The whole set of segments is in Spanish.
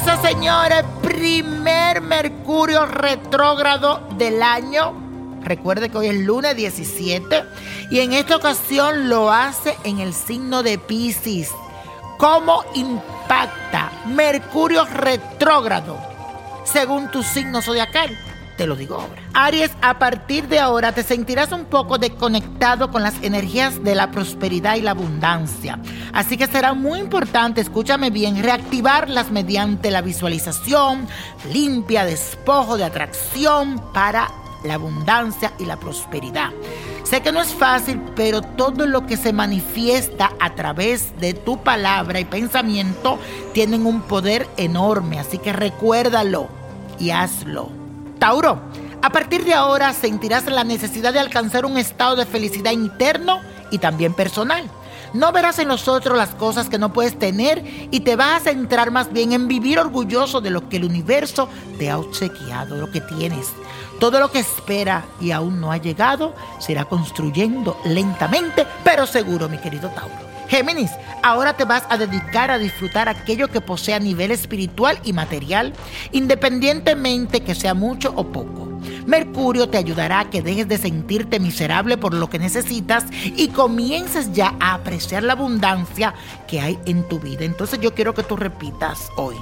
señores, primer Mercurio retrógrado del año. Recuerde que hoy es lunes 17 y en esta ocasión lo hace en el signo de Pisces. ¿Cómo impacta Mercurio retrógrado según tu signo zodiacal? Te lo digo ahora. Aries, a partir de ahora te sentirás un poco desconectado con las energías de la prosperidad y la abundancia. Así que será muy importante, escúchame bien, reactivarlas mediante la visualización limpia, despojo de atracción para la abundancia y la prosperidad. Sé que no es fácil, pero todo lo que se manifiesta a través de tu palabra y pensamiento tienen un poder enorme, así que recuérdalo y hazlo. Tauro, a partir de ahora sentirás la necesidad de alcanzar un estado de felicidad interno y también personal. No verás en los otros las cosas que no puedes tener y te vas a centrar más bien en vivir orgulloso de lo que el universo te ha obsequiado, lo que tienes. Todo lo que espera y aún no ha llegado será construyendo lentamente, pero seguro, mi querido Tauro. Géminis, ahora te vas a dedicar a disfrutar aquello que posee a nivel espiritual y material, independientemente que sea mucho o poco. Mercurio te ayudará a que dejes de sentirte miserable por lo que necesitas y comiences ya a apreciar la abundancia que hay en tu vida. Entonces yo quiero que tú repitas hoy,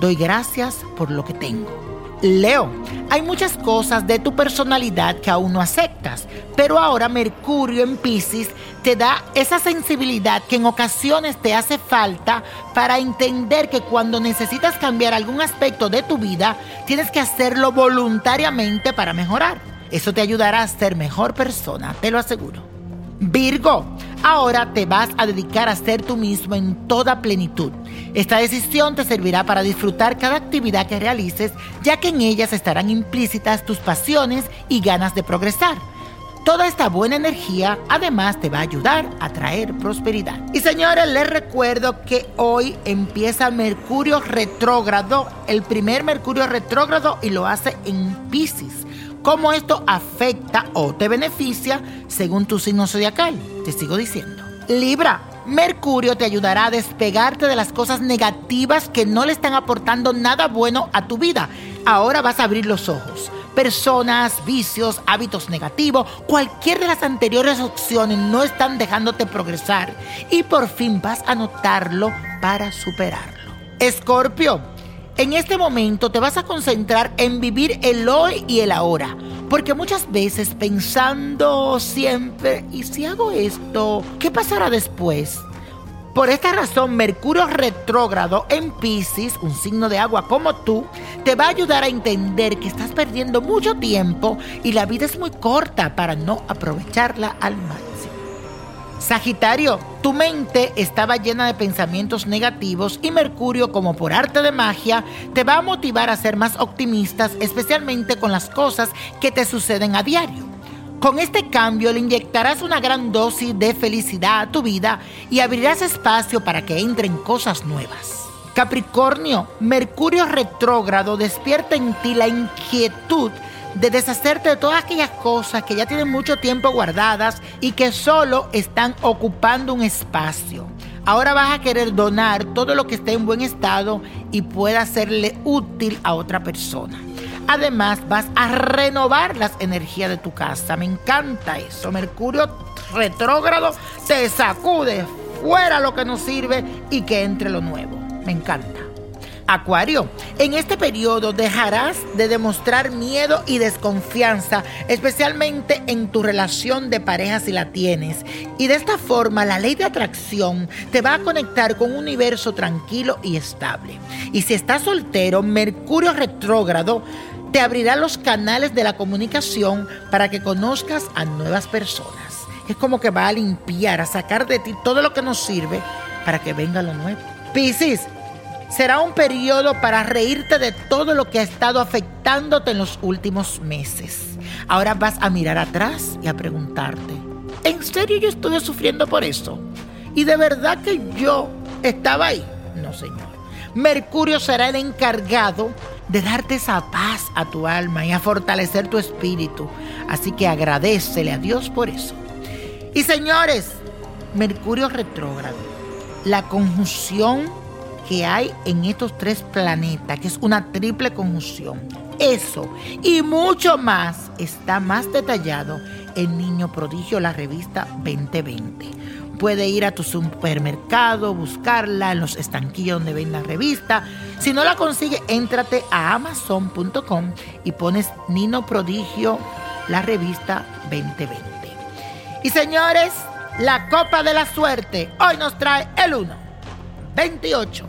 doy gracias por lo que tengo. Leo, hay muchas cosas de tu personalidad que aún no aceptas, pero ahora Mercurio en Pisces te da esa sensibilidad que en ocasiones te hace falta para entender que cuando necesitas cambiar algún aspecto de tu vida, tienes que hacerlo voluntariamente para mejorar. Eso te ayudará a ser mejor persona, te lo aseguro. Virgo, ahora te vas a dedicar a ser tú mismo en toda plenitud. Esta decisión te servirá para disfrutar cada actividad que realices, ya que en ellas estarán implícitas tus pasiones y ganas de progresar. Toda esta buena energía además te va a ayudar a traer prosperidad. Y señores, les recuerdo que hoy empieza Mercurio retrógrado, el primer Mercurio retrógrado y lo hace en Pisces. ¿Cómo esto afecta o te beneficia según tu signo zodiacal? Te sigo diciendo. Libra, Mercurio te ayudará a despegarte de las cosas negativas que no le están aportando nada bueno a tu vida. Ahora vas a abrir los ojos. Personas, vicios, hábitos negativos, cualquier de las anteriores opciones no están dejándote progresar y por fin vas a notarlo para superarlo. Escorpio, en este momento te vas a concentrar en vivir el hoy y el ahora. Porque muchas veces pensando siempre, ¿y si hago esto? ¿Qué pasará después? Por esta razón, Mercurio retrógrado en Pisces, un signo de agua como tú, te va a ayudar a entender que estás perdiendo mucho tiempo y la vida es muy corta para no aprovecharla al máximo. Sagitario, tu mente estaba llena de pensamientos negativos y Mercurio, como por arte de magia, te va a motivar a ser más optimistas, especialmente con las cosas que te suceden a diario. Con este cambio le inyectarás una gran dosis de felicidad a tu vida y abrirás espacio para que entren cosas nuevas. Capricornio, Mercurio retrógrado despierta en ti la inquietud de deshacerte de todas aquellas cosas que ya tienen mucho tiempo guardadas y que solo están ocupando un espacio. Ahora vas a querer donar todo lo que esté en buen estado y pueda serle útil a otra persona. Además, vas a renovar las energías de tu casa. Me encanta eso. Mercurio retrógrado te sacude fuera lo que no sirve y que entre lo nuevo. Me encanta. Acuario, en este periodo dejarás de demostrar miedo y desconfianza, especialmente en tu relación de pareja si la tienes. Y de esta forma la ley de atracción te va a conectar con un universo tranquilo y estable. Y si estás soltero, Mercurio retrógrado te abrirá los canales de la comunicación para que conozcas a nuevas personas. Es como que va a limpiar, a sacar de ti todo lo que nos sirve para que venga lo nuevo. Piscis, Será un periodo para reírte de todo lo que ha estado afectándote en los últimos meses. Ahora vas a mirar atrás y a preguntarte, ¿en serio yo estuve sufriendo por eso? ¿Y de verdad que yo estaba ahí? No, señor. Mercurio será el encargado de darte esa paz a tu alma y a fortalecer tu espíritu. Así que agradecele a Dios por eso. Y señores, Mercurio retrógrado, la conjunción que hay en estos tres planetas, que es una triple conjunción. Eso y mucho más está más detallado en Niño Prodigio, la revista 2020. Puede ir a tu supermercado, buscarla en los estanquillos donde ven la revista. Si no la consigue, éntrate a amazon.com y pones Nino Prodigio, la revista 2020. Y señores, la copa de la suerte hoy nos trae el 1, 28,